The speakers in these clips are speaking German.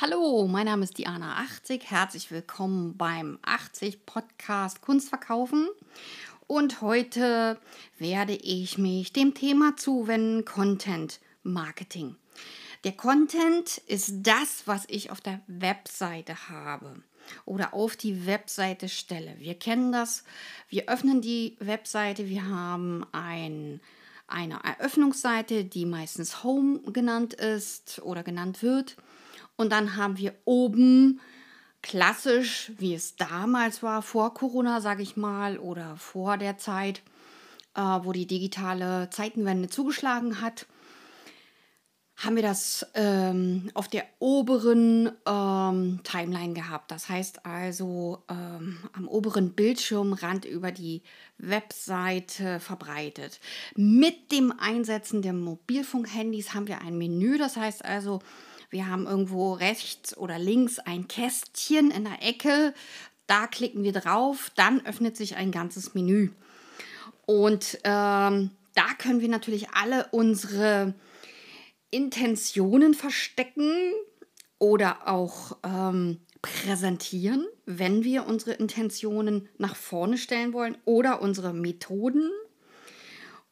Hallo, mein Name ist Diana 80. Herzlich willkommen beim 80 Podcast Kunst verkaufen. Und heute werde ich mich dem Thema zuwenden, Content Marketing. Der Content ist das, was ich auf der Webseite habe oder auf die Webseite stelle. Wir kennen das. Wir öffnen die Webseite. Wir haben ein, eine Eröffnungsseite, die meistens Home genannt ist oder genannt wird. Und dann haben wir oben klassisch, wie es damals war, vor Corona, sage ich mal, oder vor der Zeit, äh, wo die digitale Zeitenwende zugeschlagen hat, haben wir das ähm, auf der oberen ähm, Timeline gehabt. Das heißt also ähm, am oberen Bildschirmrand über die Webseite verbreitet. Mit dem Einsetzen der Mobilfunkhandys haben wir ein Menü. Das heißt also, wir haben irgendwo rechts oder links ein Kästchen in der Ecke. Da klicken wir drauf, dann öffnet sich ein ganzes Menü. Und ähm, da können wir natürlich alle unsere Intentionen verstecken oder auch ähm, präsentieren, wenn wir unsere Intentionen nach vorne stellen wollen oder unsere Methoden.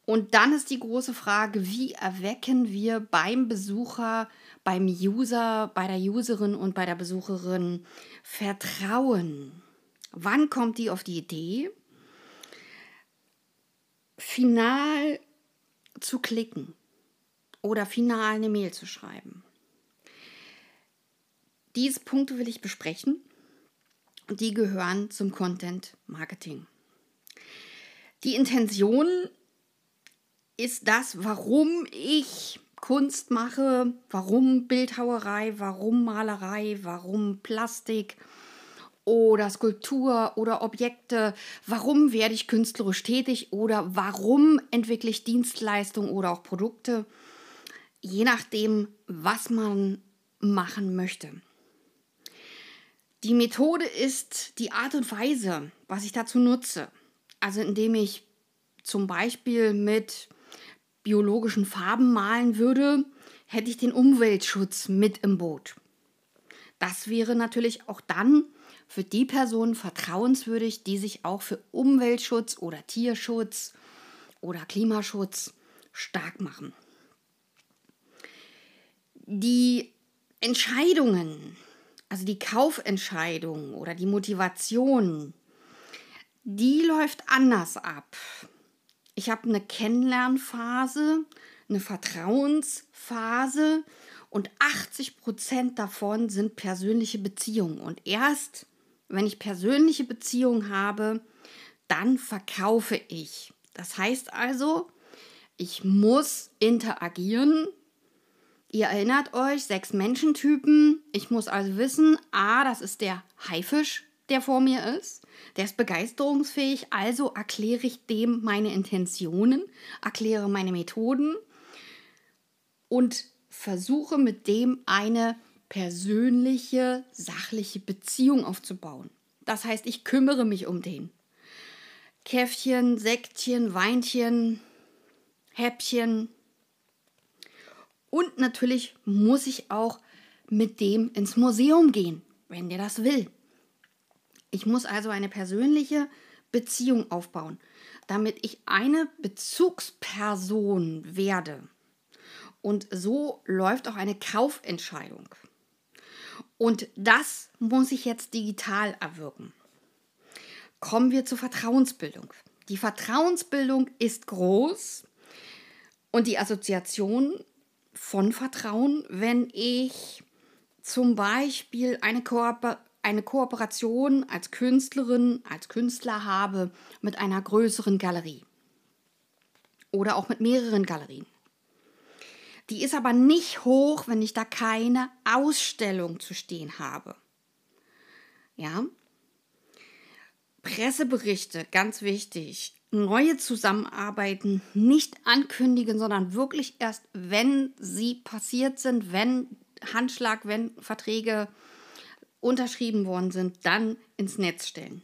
Und dann ist die große Frage, wie erwecken wir beim Besucher beim User, bei der Userin und bei der Besucherin Vertrauen. Wann kommt die auf die Idee, final zu klicken oder final eine Mail zu schreiben? Diese Punkte will ich besprechen und die gehören zum Content Marketing. Die Intention ist das, warum ich Kunst mache, warum Bildhauerei, warum Malerei, warum Plastik oder Skulptur oder Objekte, warum werde ich künstlerisch tätig oder warum entwickle ich Dienstleistungen oder auch Produkte, je nachdem, was man machen möchte. Die Methode ist die Art und Weise, was ich dazu nutze. Also indem ich zum Beispiel mit biologischen Farben malen würde, hätte ich den Umweltschutz mit im Boot. Das wäre natürlich auch dann für die Personen vertrauenswürdig, die sich auch für Umweltschutz oder Tierschutz oder Klimaschutz stark machen. Die Entscheidungen, also die Kaufentscheidung oder die Motivation, die läuft anders ab. Ich habe eine Kennenlernphase, eine Vertrauensphase und 80 Prozent davon sind persönliche Beziehungen. Und erst, wenn ich persönliche Beziehungen habe, dann verkaufe ich. Das heißt also, ich muss interagieren. Ihr erinnert euch, sechs Menschentypen. Ich muss also wissen, a, das ist der Haifisch, der vor mir ist. Der ist begeisterungsfähig, also erkläre ich dem meine Intentionen, erkläre meine Methoden und versuche mit dem eine persönliche, sachliche Beziehung aufzubauen. Das heißt, ich kümmere mich um den. Käffchen, Säckchen, Weinchen, Häppchen. Und natürlich muss ich auch mit dem ins Museum gehen, wenn der das will. Ich muss also eine persönliche Beziehung aufbauen, damit ich eine Bezugsperson werde. Und so läuft auch eine Kaufentscheidung. Und das muss ich jetzt digital erwirken. Kommen wir zur Vertrauensbildung. Die Vertrauensbildung ist groß und die Assoziation von Vertrauen, wenn ich zum Beispiel eine Kooperation eine Kooperation als Künstlerin, als Künstler habe mit einer größeren Galerie oder auch mit mehreren Galerien. Die ist aber nicht hoch, wenn ich da keine Ausstellung zu stehen habe. Ja? Presseberichte, ganz wichtig. Neue Zusammenarbeiten nicht ankündigen, sondern wirklich erst, wenn sie passiert sind, wenn Handschlag, wenn Verträge unterschrieben worden sind, dann ins Netz stellen.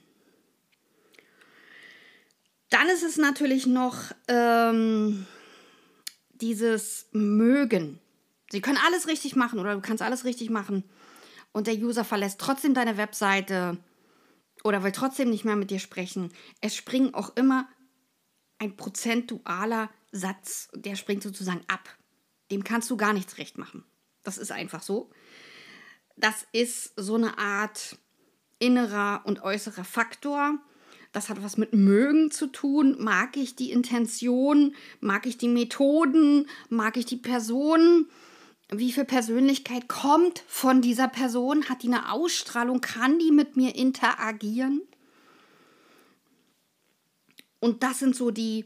Dann ist es natürlich noch ähm, dieses Mögen. Sie können alles richtig machen oder du kannst alles richtig machen, und der User verlässt trotzdem deine Webseite oder will trotzdem nicht mehr mit dir sprechen, es springt auch immer ein prozentualer Satz, der springt sozusagen ab. Dem kannst du gar nichts recht machen. Das ist einfach so. Das ist so eine Art innerer und äußerer Faktor. Das hat was mit Mögen zu tun. Mag ich die Intention? Mag ich die Methoden? Mag ich die Person? Wie viel Persönlichkeit kommt von dieser Person? Hat die eine Ausstrahlung? Kann die mit mir interagieren? Und das sind so die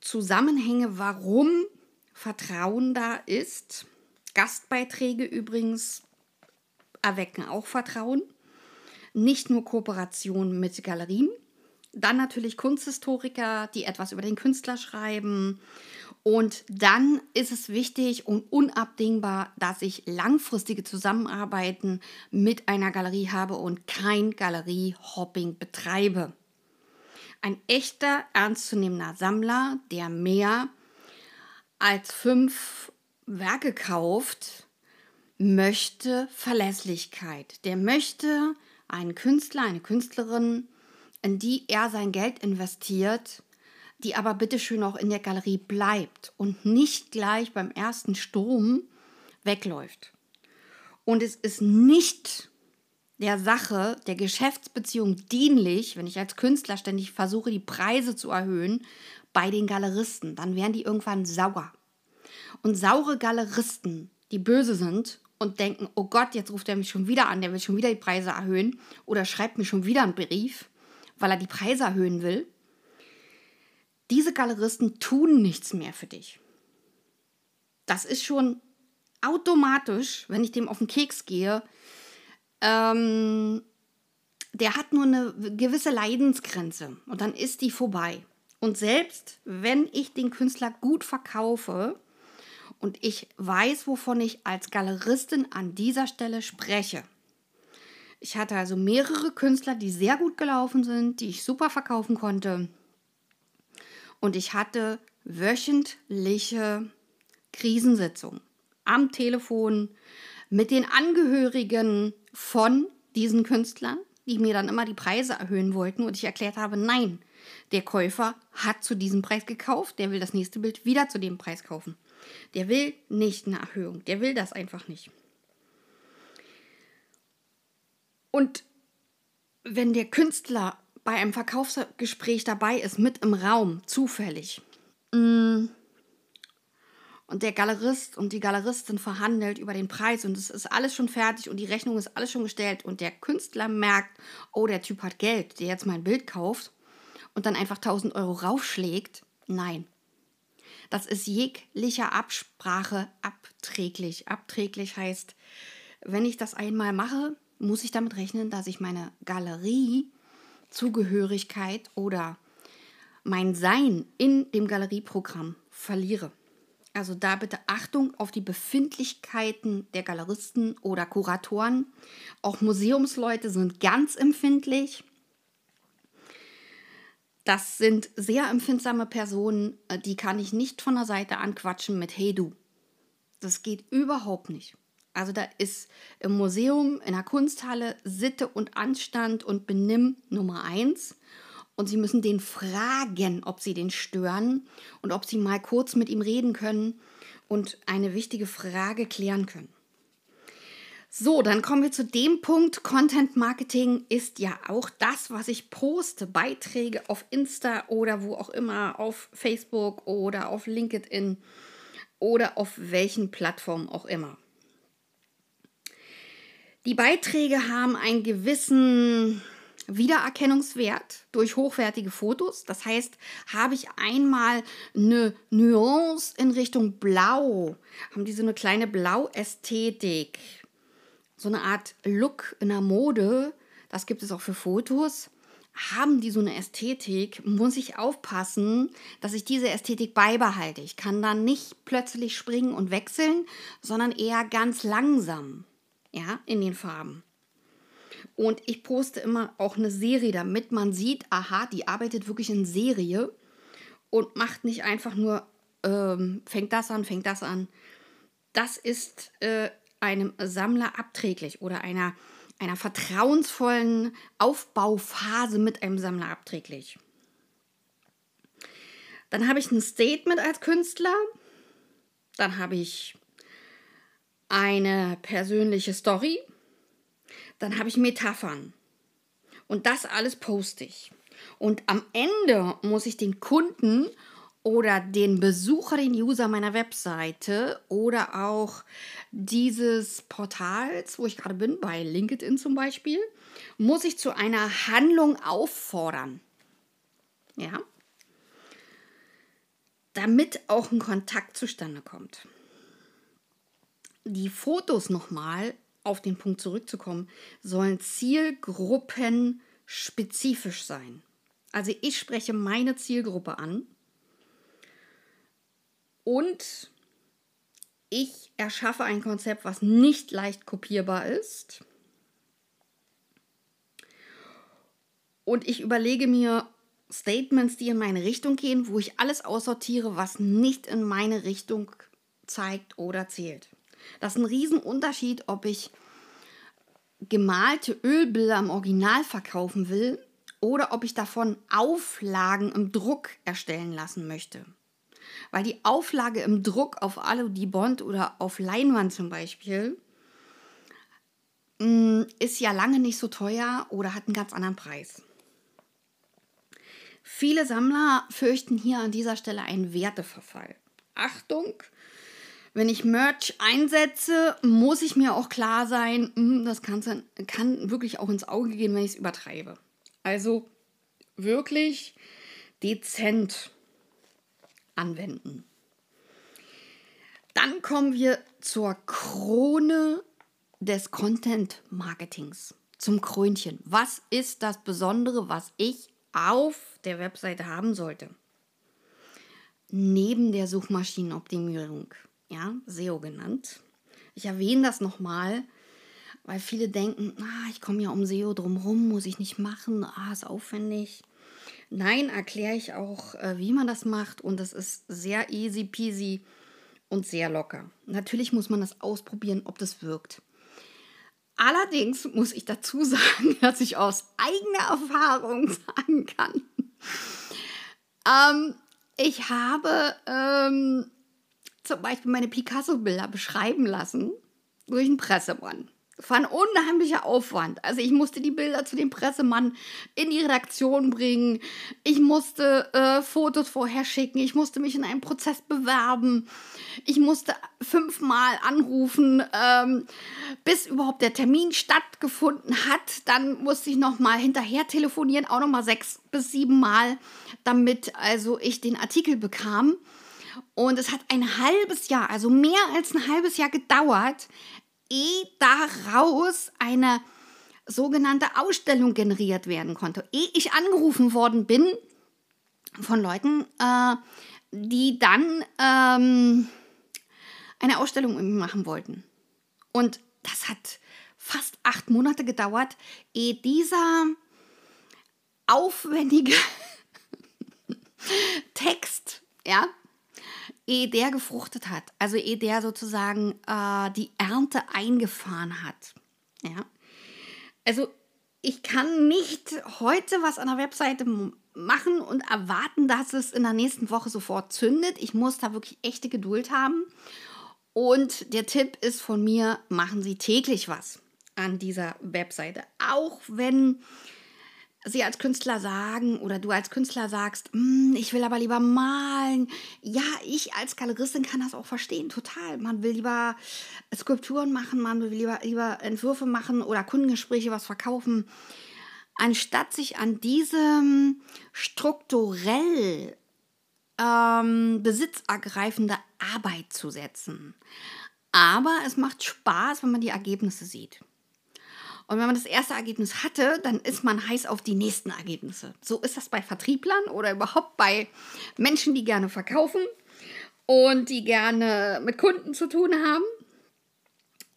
Zusammenhänge, warum Vertrauen da ist. Gastbeiträge übrigens erwecken auch Vertrauen nicht nur Kooperation mit Galerien, dann natürlich Kunsthistoriker, die etwas über den Künstler schreiben. Und dann ist es wichtig und unabdingbar, dass ich langfristige Zusammenarbeiten mit einer Galerie habe und kein Galeriehopping betreibe. Ein echter, ernstzunehmender Sammler, der mehr als fünf Werke kauft, möchte Verlässlichkeit. Der möchte einen Künstler, eine Künstlerin, in die er sein Geld investiert, die aber bitteschön auch in der Galerie bleibt und nicht gleich beim ersten Sturm wegläuft. Und es ist nicht der Sache, der Geschäftsbeziehung dienlich, wenn ich als Künstler ständig versuche, die Preise zu erhöhen bei den Galeristen. Dann werden die irgendwann sauer. Und saure Galeristen, die böse sind und denken, oh Gott, jetzt ruft er mich schon wieder an, der will schon wieder die Preise erhöhen oder schreibt mir schon wieder einen Brief, weil er die Preise erhöhen will. Diese Galeristen tun nichts mehr für dich. Das ist schon automatisch, wenn ich dem auf den Keks gehe, ähm, der hat nur eine gewisse Leidensgrenze und dann ist die vorbei. Und selbst wenn ich den Künstler gut verkaufe, und ich weiß, wovon ich als Galeristin an dieser Stelle spreche. Ich hatte also mehrere Künstler, die sehr gut gelaufen sind, die ich super verkaufen konnte. Und ich hatte wöchentliche Krisensitzungen am Telefon mit den Angehörigen von diesen Künstlern, die mir dann immer die Preise erhöhen wollten und ich erklärt habe, nein, der Käufer hat zu diesem Preis gekauft, der will das nächste Bild wieder zu dem Preis kaufen. Der will nicht eine Erhöhung. Der will das einfach nicht. Und wenn der Künstler bei einem Verkaufsgespräch dabei ist, mit im Raum, zufällig, mm, und der Galerist und die Galeristin verhandelt über den Preis und es ist alles schon fertig und die Rechnung ist alles schon gestellt und der Künstler merkt, oh, der Typ hat Geld, der jetzt mein Bild kauft und dann einfach 1000 Euro raufschlägt, nein, das ist jeglicher Absprache abträglich. Abträglich heißt, wenn ich das einmal mache, muss ich damit rechnen, dass ich meine Galeriezugehörigkeit oder mein Sein in dem Galerieprogramm verliere. Also da bitte Achtung auf die Befindlichkeiten der Galeristen oder Kuratoren. Auch Museumsleute sind ganz empfindlich. Das sind sehr empfindsame Personen, äh, die kann ich nicht von der Seite anquatschen mit Hey du. Das geht überhaupt nicht. Also da ist im Museum, in der Kunsthalle Sitte und Anstand und Benimm Nummer eins. Und Sie müssen den fragen, ob Sie den stören und ob Sie mal kurz mit ihm reden können und eine wichtige Frage klären können. So, dann kommen wir zu dem Punkt. Content Marketing ist ja auch das, was ich poste. Beiträge auf Insta oder wo auch immer, auf Facebook oder auf LinkedIn oder auf welchen Plattformen auch immer. Die Beiträge haben einen gewissen Wiedererkennungswert durch hochwertige Fotos. Das heißt, habe ich einmal eine Nuance in Richtung Blau, haben die so eine kleine Blau-Ästhetik so eine Art Look in der Mode, das gibt es auch für Fotos, haben die so eine Ästhetik, muss ich aufpassen, dass ich diese Ästhetik beibehalte. Ich kann dann nicht plötzlich springen und wechseln, sondern eher ganz langsam, ja, in den Farben. Und ich poste immer auch eine Serie, damit man sieht, aha, die arbeitet wirklich in Serie und macht nicht einfach nur, ähm, fängt das an, fängt das an. Das ist äh, einem Sammler abträglich oder einer, einer vertrauensvollen Aufbauphase mit einem Sammler abträglich. Dann habe ich ein Statement als Künstler. Dann habe ich eine persönliche Story. Dann habe ich Metaphern. Und das alles poste ich. Und am Ende muss ich den Kunden oder den Besucher, den User meiner Webseite oder auch dieses Portals, wo ich gerade bin, bei LinkedIn zum Beispiel, muss ich zu einer Handlung auffordern. Ja. Damit auch ein Kontakt zustande kommt. Die Fotos nochmal auf den Punkt zurückzukommen, sollen zielgruppenspezifisch sein. Also ich spreche meine Zielgruppe an und ich erschaffe ein Konzept, was nicht leicht kopierbar ist. Und ich überlege mir Statements, die in meine Richtung gehen, wo ich alles aussortiere, was nicht in meine Richtung zeigt oder zählt. Das ist ein Riesenunterschied, ob ich gemalte Ölbilder im Original verkaufen will oder ob ich davon Auflagen im Druck erstellen lassen möchte weil die Auflage im Druck auf Alu-Bond oder auf Leinwand zum Beispiel mm, ist ja lange nicht so teuer oder hat einen ganz anderen Preis. Viele Sammler fürchten hier an dieser Stelle einen Werteverfall. Achtung, wenn ich Merch einsetze, muss ich mir auch klar sein, mm, das kann wirklich auch ins Auge gehen, wenn ich es übertreibe. Also wirklich dezent anwenden. Dann kommen wir zur Krone des Content Marketings, zum Krönchen. Was ist das Besondere, was ich auf der Webseite haben sollte? Neben der Suchmaschinenoptimierung, ja, SEO genannt. Ich erwähne das nochmal, weil viele denken, ah, ich komme ja um SEO drumherum, muss ich nicht machen, ah, ist aufwendig. Nein, erkläre ich auch, äh, wie man das macht und das ist sehr easy peasy und sehr locker. Natürlich muss man das ausprobieren, ob das wirkt. Allerdings muss ich dazu sagen, dass ich aus eigener Erfahrung sagen kann, ähm, ich habe ähm, zum Beispiel meine Picasso-Bilder beschreiben lassen durch einen Pressemann. War ein unheimlicher Aufwand. Also ich musste die Bilder zu dem Pressemann in die Redaktion bringen. Ich musste äh, Fotos vorher schicken. Ich musste mich in einen Prozess bewerben. Ich musste fünfmal anrufen, ähm, bis überhaupt der Termin stattgefunden hat. Dann musste ich noch mal hinterher telefonieren, auch noch mal sechs bis sieben Mal, damit also ich den Artikel bekam. Und es hat ein halbes Jahr, also mehr als ein halbes Jahr gedauert, ehe daraus eine sogenannte Ausstellung generiert werden konnte. Ehe ich angerufen worden bin von Leuten, äh, die dann ähm, eine Ausstellung machen wollten. Und das hat fast acht Monate gedauert, ehe dieser aufwendige Text, ja, ehe der gefruchtet hat, also ehe der sozusagen äh, die Ernte eingefahren hat. Ja? Also ich kann nicht heute was an der Webseite machen und erwarten, dass es in der nächsten Woche sofort zündet. Ich muss da wirklich echte Geduld haben. Und der Tipp ist von mir, machen Sie täglich was an dieser Webseite. Auch wenn sie als Künstler sagen oder du als Künstler sagst, hm, ich will aber lieber malen. Ja, ich als Galeristin kann das auch verstehen, total. Man will lieber Skulpturen machen, man will lieber, lieber Entwürfe machen oder Kundengespräche was verkaufen, anstatt sich an diesem strukturell ähm, besitzergreifende Arbeit zu setzen. Aber es macht Spaß, wenn man die Ergebnisse sieht. Und wenn man das erste Ergebnis hatte, dann ist man heiß auf die nächsten Ergebnisse. So ist das bei Vertrieblern oder überhaupt bei Menschen, die gerne verkaufen und die gerne mit Kunden zu tun haben.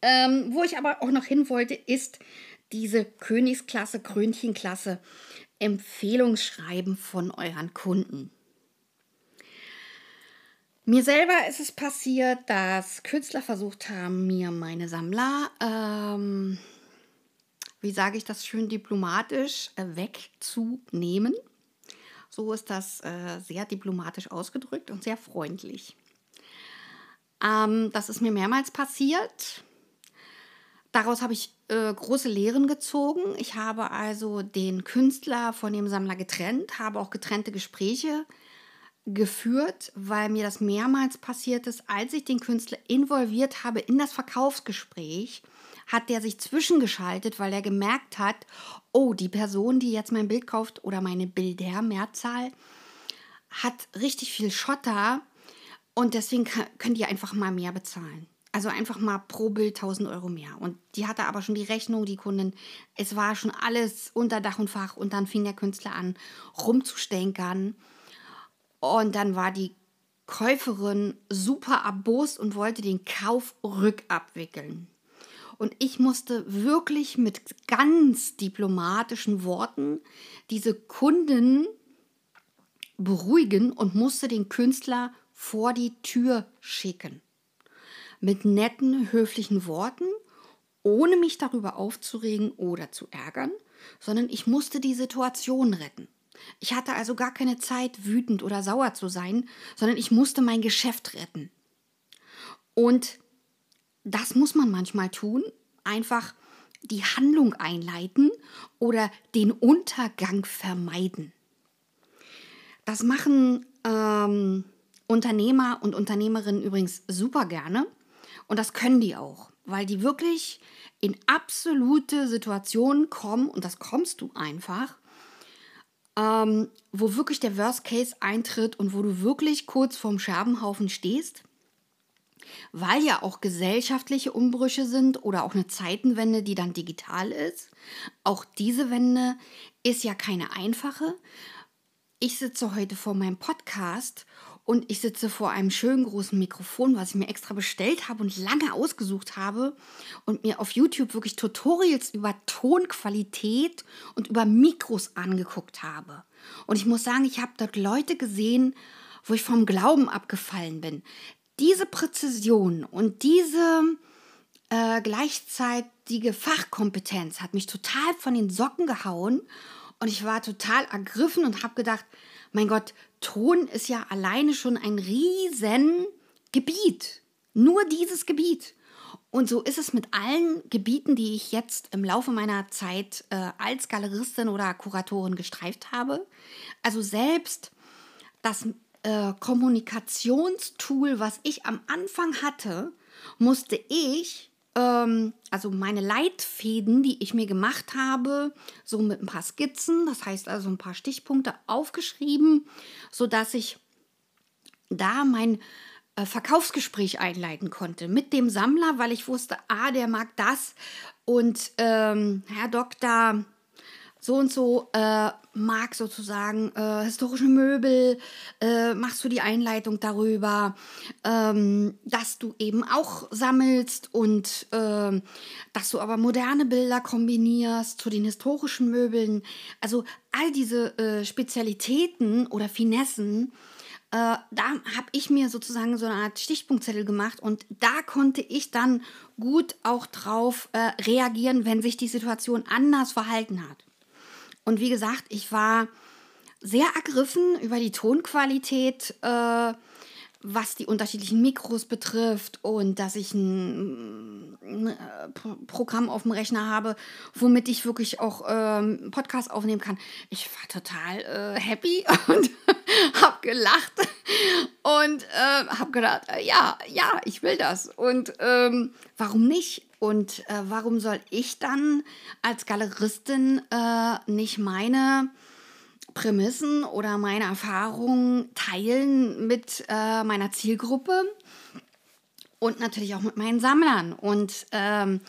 Ähm, wo ich aber auch noch hin wollte, ist diese Königsklasse, Krönchenklasse, Empfehlungsschreiben von euren Kunden. Mir selber ist es passiert, dass Künstler versucht haben, mir meine Sammler, ähm, wie sage ich das schön diplomatisch, äh, wegzunehmen. So ist das äh, sehr diplomatisch ausgedrückt und sehr freundlich. Ähm, das ist mir mehrmals passiert. Daraus habe ich äh, große Lehren gezogen. Ich habe also den Künstler von dem Sammler getrennt, habe auch getrennte Gespräche geführt, weil mir das mehrmals passiert ist, als ich den Künstler involviert habe in das Verkaufsgespräch, hat der sich zwischengeschaltet, weil er gemerkt hat, oh, die Person, die jetzt mein Bild kauft oder meine Bilder, Mehrzahl, hat richtig viel Schotter und deswegen können die einfach mal mehr bezahlen. Also einfach mal pro Bild 1000 Euro mehr. Und die hatte aber schon die Rechnung, die Kundin. Es war schon alles unter Dach und Fach. Und dann fing der Künstler an, rumzustänkern. Und dann war die Käuferin super erbost und wollte den Kauf rückabwickeln. Und ich musste wirklich mit ganz diplomatischen Worten diese Kunden beruhigen und musste den Künstler vor die Tür schicken mit netten, höflichen Worten, ohne mich darüber aufzuregen oder zu ärgern, sondern ich musste die Situation retten. Ich hatte also gar keine Zeit, wütend oder sauer zu sein, sondern ich musste mein Geschäft retten. Und das muss man manchmal tun, einfach die Handlung einleiten oder den Untergang vermeiden. Das machen ähm, Unternehmer und Unternehmerinnen übrigens super gerne. Und das können die auch, weil die wirklich in absolute Situationen kommen, und das kommst du einfach, ähm, wo wirklich der Worst Case eintritt und wo du wirklich kurz vorm Scherbenhaufen stehst, weil ja auch gesellschaftliche Umbrüche sind oder auch eine Zeitenwende, die dann digital ist. Auch diese Wende ist ja keine einfache. Ich sitze heute vor meinem Podcast und ich sitze vor einem schönen großen Mikrofon, was ich mir extra bestellt habe und lange ausgesucht habe und mir auf YouTube wirklich Tutorials über Tonqualität und über Mikros angeguckt habe. Und ich muss sagen, ich habe dort Leute gesehen, wo ich vom Glauben abgefallen bin. Diese Präzision und diese äh, gleichzeitige Fachkompetenz hat mich total von den Socken gehauen und ich war total ergriffen und habe gedacht, mein Gott, Ton ist ja alleine schon ein riesen Gebiet. Nur dieses Gebiet. Und so ist es mit allen Gebieten, die ich jetzt im Laufe meiner Zeit äh, als Galeristin oder Kuratorin gestreift habe. Also selbst das äh, Kommunikationstool, was ich am Anfang hatte, musste ich ähm, also meine Leitfäden, die ich mir gemacht habe, so mit ein paar Skizzen, das heißt also ein paar Stichpunkte aufgeschrieben, sodass ich da mein äh, Verkaufsgespräch einleiten konnte mit dem Sammler, weil ich wusste, ah, der mag das. Und ähm, Herr Doktor so und so äh, mag sozusagen äh, historische Möbel, äh, machst du die Einleitung darüber, ähm, dass du eben auch sammelst und äh, dass du aber moderne Bilder kombinierst zu den historischen Möbeln. Also all diese äh, Spezialitäten oder Finessen, äh, da habe ich mir sozusagen so eine Art Stichpunktzettel gemacht und da konnte ich dann gut auch drauf äh, reagieren, wenn sich die Situation anders verhalten hat. Und wie gesagt, ich war sehr ergriffen über die Tonqualität, äh, was die unterschiedlichen Mikros betrifft und dass ich ein, ein äh, Programm auf dem Rechner habe, womit ich wirklich auch ähm, Podcast aufnehmen kann. Ich war total äh, happy und habe gelacht und äh, habe gedacht, äh, ja, ja, ich will das. Und ähm, warum nicht? Und äh, warum soll ich dann als Galeristin äh, nicht meine Prämissen oder meine Erfahrungen teilen mit äh, meiner Zielgruppe und natürlich auch mit meinen Sammlern? Und ähm,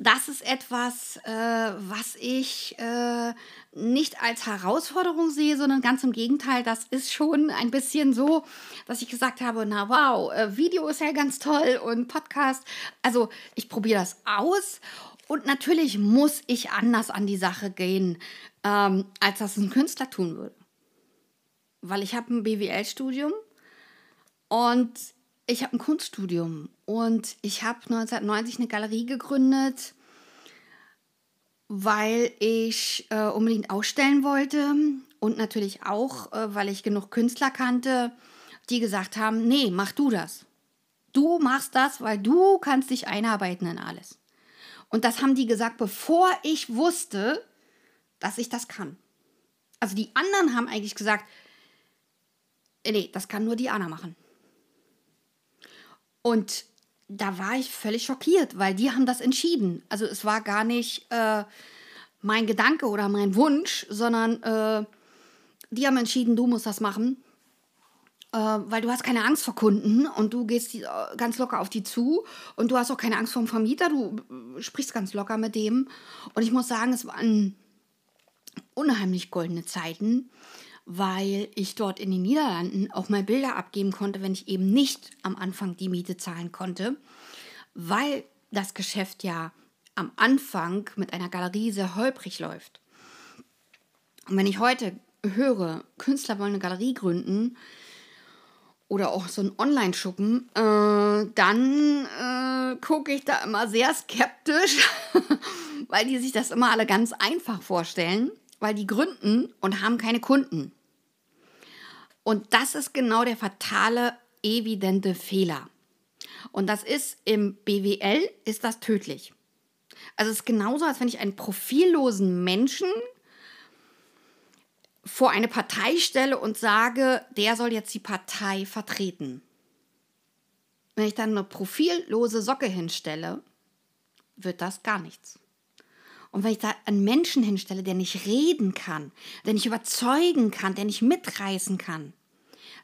das ist etwas, äh, was ich äh, nicht als Herausforderung sehe, sondern ganz im Gegenteil, das ist schon ein bisschen so, dass ich gesagt habe, na wow, äh, Video ist ja ganz toll und Podcast. Also ich probiere das aus und natürlich muss ich anders an die Sache gehen, ähm, als das ein Künstler tun würde. Weil ich habe ein BWL-Studium Und ich habe ein Kunststudium und ich habe 1990 eine Galerie gegründet, weil ich äh, unbedingt ausstellen wollte und natürlich auch, äh, weil ich genug Künstler kannte, die gesagt haben, nee, mach du das. Du machst das, weil du kannst dich einarbeiten in alles. Und das haben die gesagt, bevor ich wusste, dass ich das kann. Also die anderen haben eigentlich gesagt, nee, das kann nur Diana machen. Und da war ich völlig schockiert, weil die haben das entschieden. Also es war gar nicht äh, mein Gedanke oder mein Wunsch, sondern äh, die haben entschieden, du musst das machen, äh, weil du hast keine Angst vor Kunden und du gehst die, äh, ganz locker auf die zu und du hast auch keine Angst vor dem Vermieter, du äh, sprichst ganz locker mit dem. Und ich muss sagen, es waren unheimlich goldene Zeiten weil ich dort in den Niederlanden auch mal Bilder abgeben konnte, wenn ich eben nicht am Anfang die Miete zahlen konnte, weil das Geschäft ja am Anfang mit einer Galerie sehr holprig läuft. Und wenn ich heute höre, Künstler wollen eine Galerie gründen oder auch so ein Online-Schuppen, äh, dann äh, gucke ich da immer sehr skeptisch, weil die sich das immer alle ganz einfach vorstellen, weil die gründen und haben keine Kunden. Und das ist genau der fatale, evidente Fehler. Und das ist im BWL ist das tödlich. Also es ist genauso, als wenn ich einen profillosen Menschen vor eine Partei stelle und sage, der soll jetzt die Partei vertreten. Wenn ich dann eine profillose Socke hinstelle, wird das gar nichts. Und wenn ich da einen Menschen hinstelle, der nicht reden kann, der nicht überzeugen kann, der nicht mitreißen kann,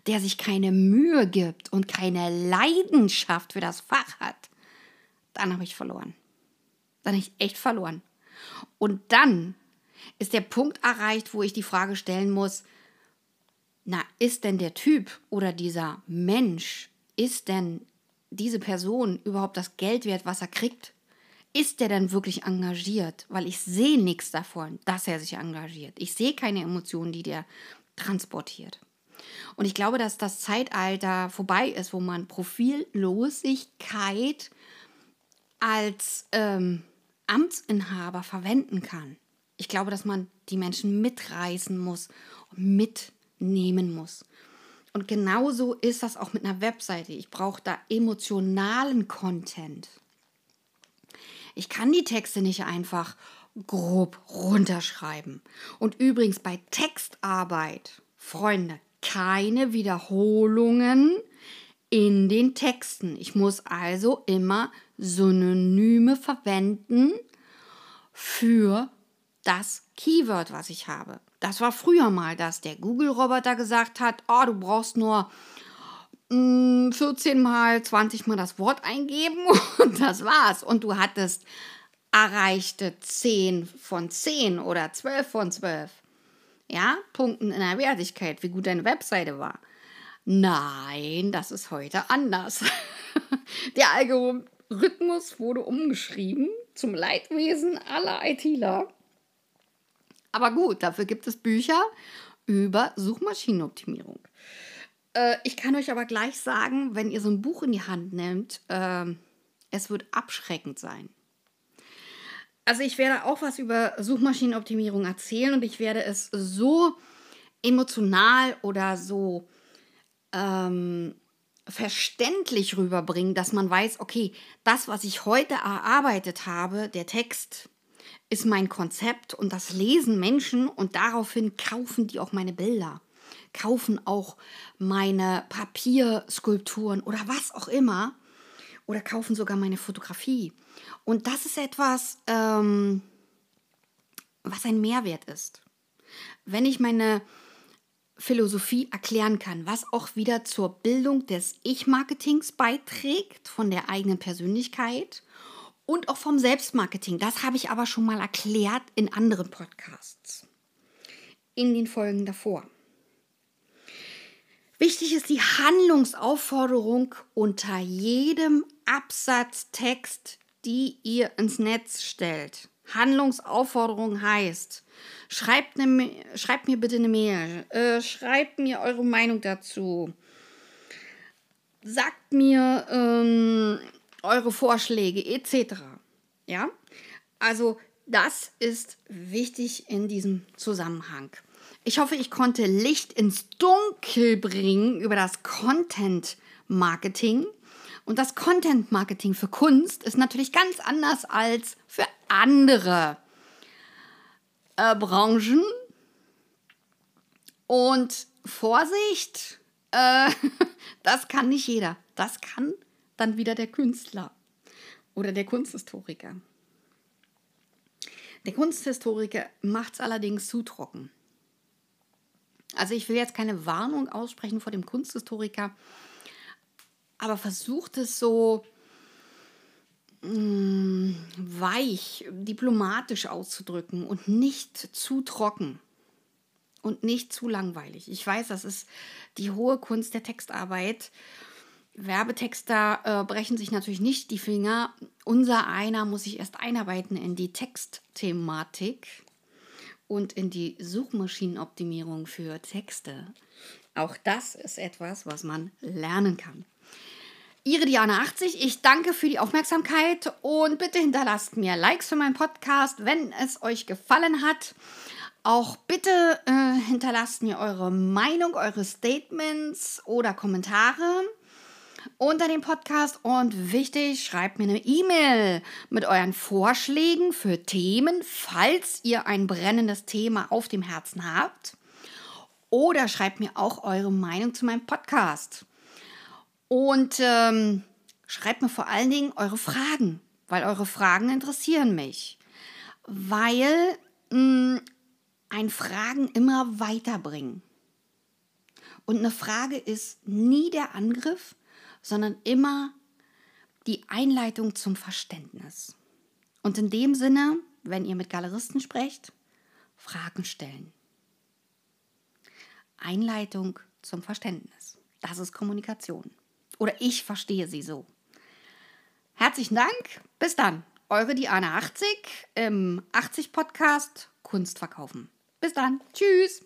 der sich keine Mühe gibt und keine Leidenschaft für das Fach hat, dann habe ich verloren. Dann habe ich echt verloren. Und dann ist der Punkt erreicht, wo ich die Frage stellen muss, na, ist denn der Typ oder dieser Mensch, ist denn diese Person überhaupt das Geld wert, was er kriegt? Ist der denn wirklich engagiert? Weil ich sehe nichts davon, dass er sich engagiert. Ich sehe keine Emotionen, die der transportiert. Und ich glaube, dass das Zeitalter vorbei ist, wo man Profillosigkeit als ähm, Amtsinhaber verwenden kann. Ich glaube, dass man die Menschen mitreißen muss mitnehmen muss. Und genauso ist das auch mit einer Webseite. Ich brauche da emotionalen Content. Ich kann die Texte nicht einfach grob runterschreiben. Und übrigens bei Textarbeit, Freunde, keine Wiederholungen in den Texten. Ich muss also immer Synonyme verwenden für das Keyword, was ich habe. Das war früher mal, dass der Google-Roboter gesagt hat, oh, du brauchst nur 14 mm, mal, 20 mal das Wort eingeben und das war's. Und du hattest erreichte 10 von 10 oder 12 von 12 ja, Punkten in der Wertigkeit, wie gut deine Webseite war. Nein, das ist heute anders. der Algorithmus wurde umgeschrieben zum Leidwesen aller ITler. Aber gut, dafür gibt es Bücher über Suchmaschinenoptimierung. Äh, ich kann euch aber gleich sagen, wenn ihr so ein Buch in die Hand nehmt, äh, es wird abschreckend sein. Also ich werde auch was über Suchmaschinenoptimierung erzählen und ich werde es so emotional oder so ähm, verständlich rüberbringen, dass man weiß, okay, das, was ich heute erarbeitet habe, der Text, ist mein Konzept und das lesen Menschen und daraufhin kaufen die auch meine Bilder, kaufen auch meine Papierskulpturen oder was auch immer oder kaufen sogar meine Fotografie. Und das ist etwas, ähm, was ein Mehrwert ist. Wenn ich meine Philosophie erklären kann, was auch wieder zur Bildung des Ich-Marketings beiträgt, von der eigenen Persönlichkeit und auch vom Selbstmarketing. Das habe ich aber schon mal erklärt in anderen Podcasts, in den Folgen davor. Wichtig ist die Handlungsaufforderung unter jedem Absatztext, die ihr ins Netz stellt. Handlungsaufforderung heißt, schreibt, eine, schreibt mir bitte eine Mail, äh, schreibt mir eure Meinung dazu. sagt mir ähm, eure Vorschläge etc. Ja, also das ist wichtig in diesem Zusammenhang. Ich hoffe, ich konnte Licht ins Dunkel bringen über das Content Marketing. Und das Content Marketing für Kunst ist natürlich ganz anders als für andere äh, Branchen. Und Vorsicht, äh, das kann nicht jeder. Das kann dann wieder der Künstler oder der Kunsthistoriker. Der Kunsthistoriker macht es allerdings zu trocken. Also ich will jetzt keine Warnung aussprechen vor dem Kunsthistoriker, aber versucht es so mh, mm, weich, diplomatisch auszudrücken und nicht zu trocken und nicht zu langweilig. Ich weiß, das ist die hohe Kunst der Textarbeit. Werbetexter äh, brechen sich natürlich nicht die Finger. Unser einer muss sich erst einarbeiten in die Textthematik und in die Suchmaschinenoptimierung für Texte. Auch das ist etwas, was man lernen kann. Ihre Diana 80, ich danke für die Aufmerksamkeit und bitte hinterlasst mir Likes für meinen Podcast, wenn es euch gefallen hat. Auch bitte äh, hinterlasst mir eure Meinung, eure Statements oder Kommentare unter dem Podcast und wichtig, schreibt mir eine E-Mail mit euren Vorschlägen für Themen, falls ihr ein brennendes Thema auf dem Herzen habt. Oder schreibt mir auch eure Meinung zu meinem Podcast. Und ähm, schreibt mir vor allen Dingen eure Fragen, weil eure Fragen interessieren mich. Weil mh, mm, ein Fragen immer weiterbringen. Und eine Frage ist nie der Angriff, sondern immer die Einleitung zum Verständnis. Und in dem Sinne, wenn ihr mit Galeristen sprecht, Fragen stellen. Einleitung zum Verständnis. Das ist Kommunikation. Oder ich verstehe sie so. Herzlichen Dank. Bis dann. Eure Diana 80 im 80 Podcast Kunst verkaufen. Bis dann. Tschüss.